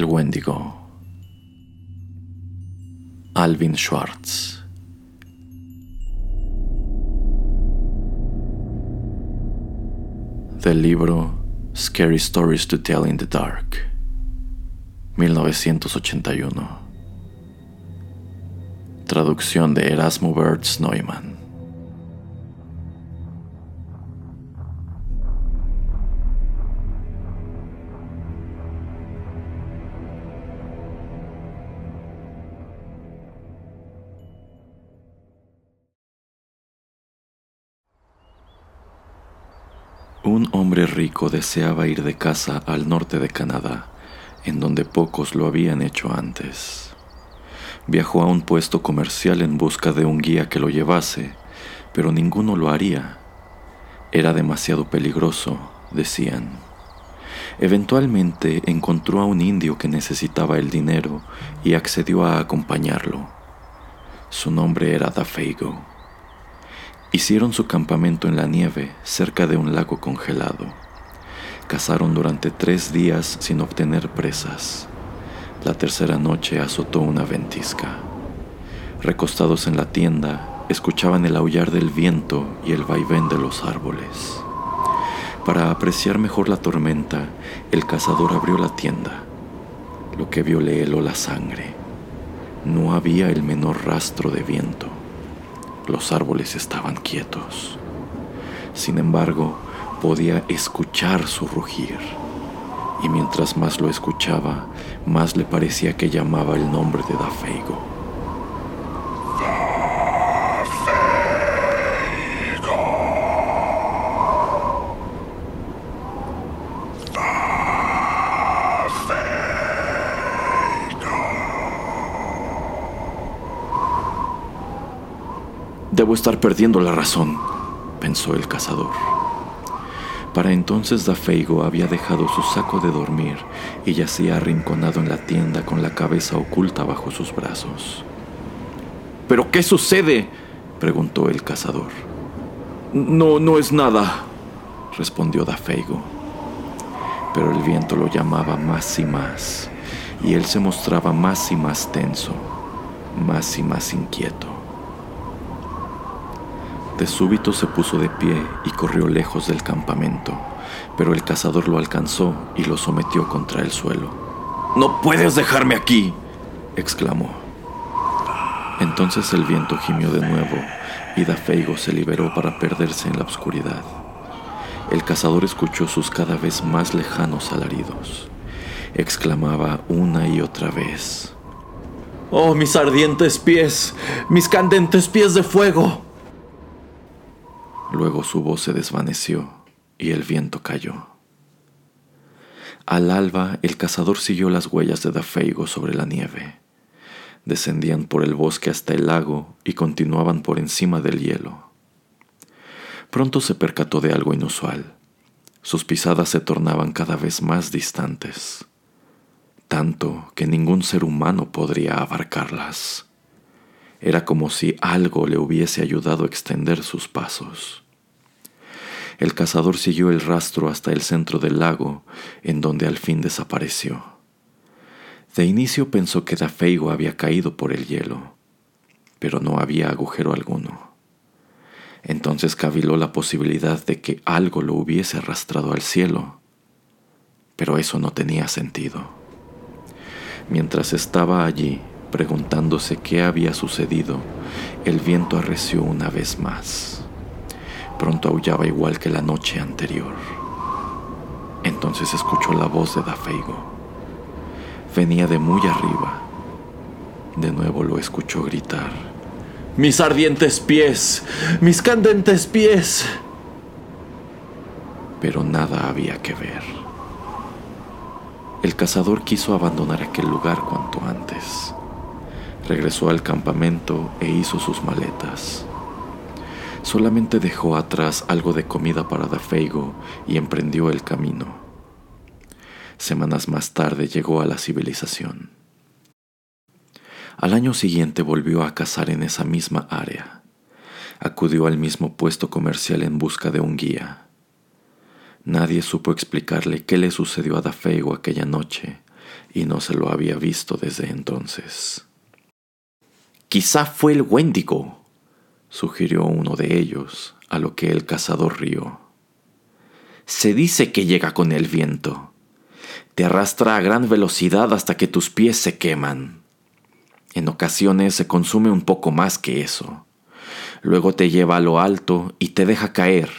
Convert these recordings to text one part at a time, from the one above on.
El Wendigo. Alvin Schwartz. Del libro Scary Stories to Tell in the Dark. 1981. Traducción de Erasmo Bertz Neumann. Un hombre rico deseaba ir de casa al norte de Canadá, en donde pocos lo habían hecho antes. Viajó a un puesto comercial en busca de un guía que lo llevase, pero ninguno lo haría. Era demasiado peligroso, decían. Eventualmente encontró a un indio que necesitaba el dinero y accedió a acompañarlo. Su nombre era Dafeigo. Hicieron su campamento en la nieve cerca de un lago congelado. Cazaron durante tres días sin obtener presas. La tercera noche azotó una ventisca. Recostados en la tienda, escuchaban el aullar del viento y el vaivén de los árboles. Para apreciar mejor la tormenta, el cazador abrió la tienda. Lo que vio le heló la sangre. No había el menor rastro de viento. Los árboles estaban quietos. Sin embargo, podía escuchar su rugir. Y mientras más lo escuchaba, más le parecía que llamaba el nombre de Dafeigo. Debo estar perdiendo la razón, pensó el cazador. Para entonces Dafeigo había dejado su saco de dormir y yacía arrinconado en la tienda con la cabeza oculta bajo sus brazos. ¿Pero qué sucede? preguntó el cazador. No, no es nada, respondió Dafeigo. Pero el viento lo llamaba más y más, y él se mostraba más y más tenso, más y más inquieto. De súbito se puso de pie y corrió lejos del campamento, pero el cazador lo alcanzó y lo sometió contra el suelo. ¡No puedes dejarme aquí! exclamó. Entonces el viento gimió de nuevo y Dafeigo se liberó para perderse en la oscuridad. El cazador escuchó sus cada vez más lejanos alaridos. Exclamaba una y otra vez. ¡Oh, mis ardientes pies! ¡Mis candentes pies de fuego! Luego su voz se desvaneció y el viento cayó. Al alba el cazador siguió las huellas de Dafeigo sobre la nieve. Descendían por el bosque hasta el lago y continuaban por encima del hielo. Pronto se percató de algo inusual. Sus pisadas se tornaban cada vez más distantes, tanto que ningún ser humano podría abarcarlas. Era como si algo le hubiese ayudado a extender sus pasos. El cazador siguió el rastro hasta el centro del lago, en donde al fin desapareció. De inicio pensó que Dafeigo había caído por el hielo, pero no había agujero alguno. Entonces caviló la posibilidad de que algo lo hubiese arrastrado al cielo, pero eso no tenía sentido. Mientras estaba allí, preguntándose qué había sucedido, el viento arreció una vez más. Pronto aullaba igual que la noche anterior. Entonces escuchó la voz de Dafeigo. Venía de muy arriba. De nuevo lo escuchó gritar. Mis ardientes pies, mis candentes pies. Pero nada había que ver. El cazador quiso abandonar aquel lugar cuanto antes. Regresó al campamento e hizo sus maletas. Solamente dejó atrás algo de comida para Dafeigo y emprendió el camino. Semanas más tarde llegó a la civilización. Al año siguiente volvió a cazar en esa misma área. Acudió al mismo puesto comercial en busca de un guía. Nadie supo explicarle qué le sucedió a Dafeigo aquella noche y no se lo había visto desde entonces. Quizá fue el Wendigo, sugirió uno de ellos, a lo que el cazador rió. Se dice que llega con el viento. Te arrastra a gran velocidad hasta que tus pies se queman. En ocasiones se consume un poco más que eso. Luego te lleva a lo alto y te deja caer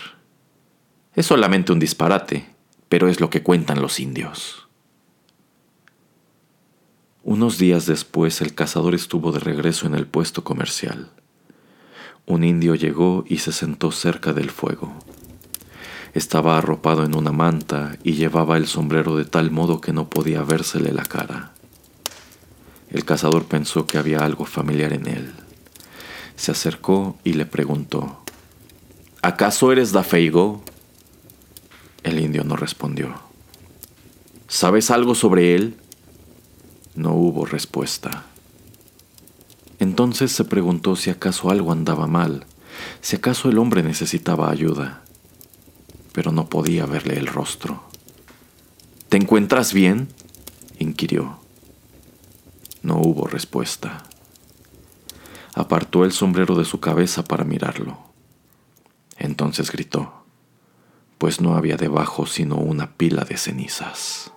es solamente un disparate, pero es lo que cuentan los indios. Unos días después el cazador estuvo de regreso en el puesto comercial. Un indio llegó y se sentó cerca del fuego. Estaba arropado en una manta y llevaba el sombrero de tal modo que no podía vérsele la cara. El cazador pensó que había algo familiar en él. Se acercó y le preguntó, ¿Acaso eres Dafeigo? El indio no respondió. ¿Sabes algo sobre él? No hubo respuesta. Entonces se preguntó si acaso algo andaba mal, si acaso el hombre necesitaba ayuda, pero no podía verle el rostro. ¿Te encuentras bien? inquirió. No hubo respuesta. Apartó el sombrero de su cabeza para mirarlo. Entonces gritó pues no había debajo sino una pila de cenizas.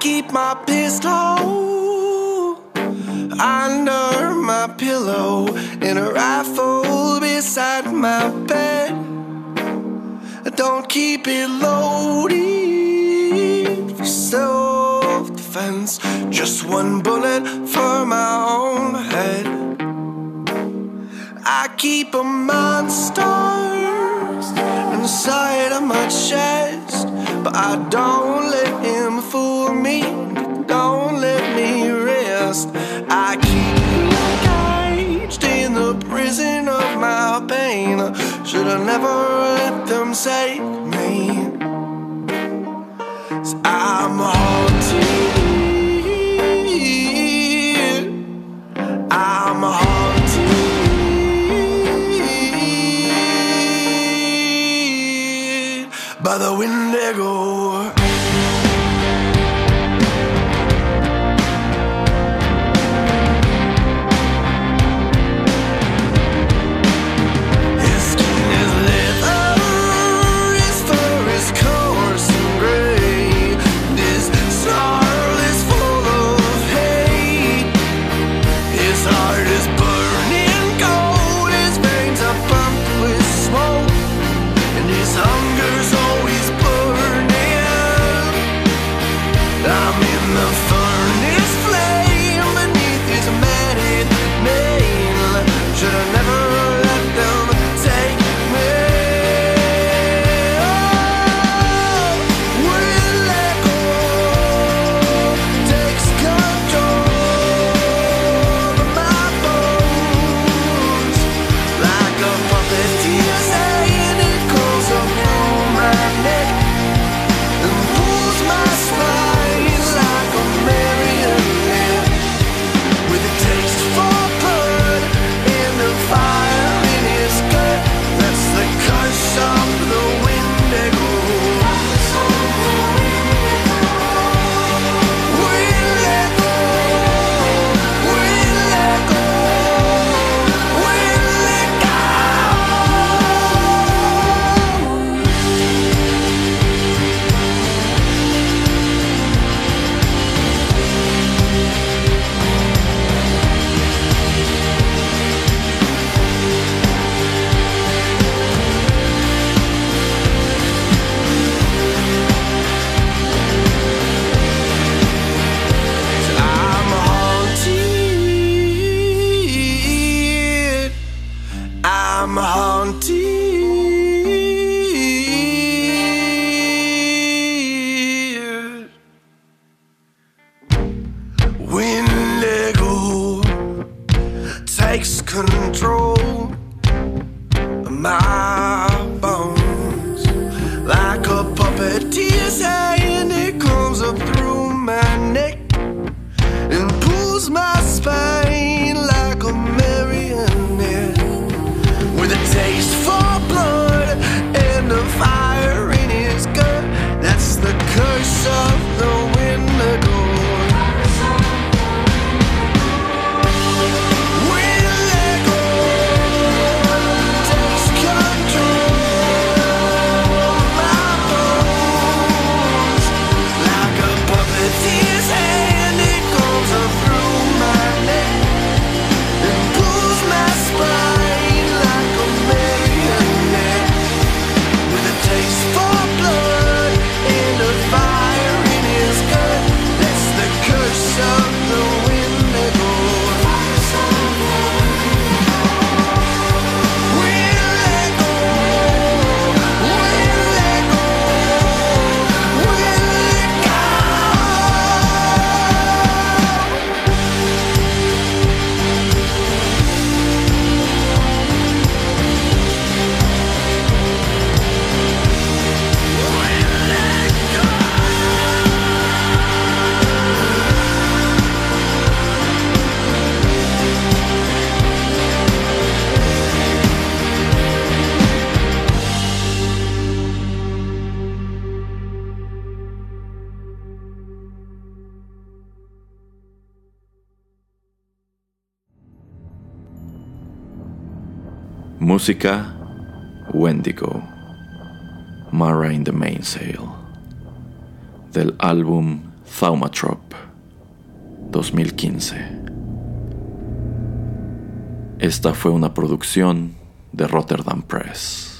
Keep my pistol under my pillow in a rifle beside my bed. I don't keep it loaded for self defense. Just one bullet for my own head. I keep a monster inside of my chest, but I don't I'll never let them say I'm haunted Música Wendigo Mara in the Mainsail del álbum Thaumatrop 2015. Esta fue una producción de Rotterdam Press.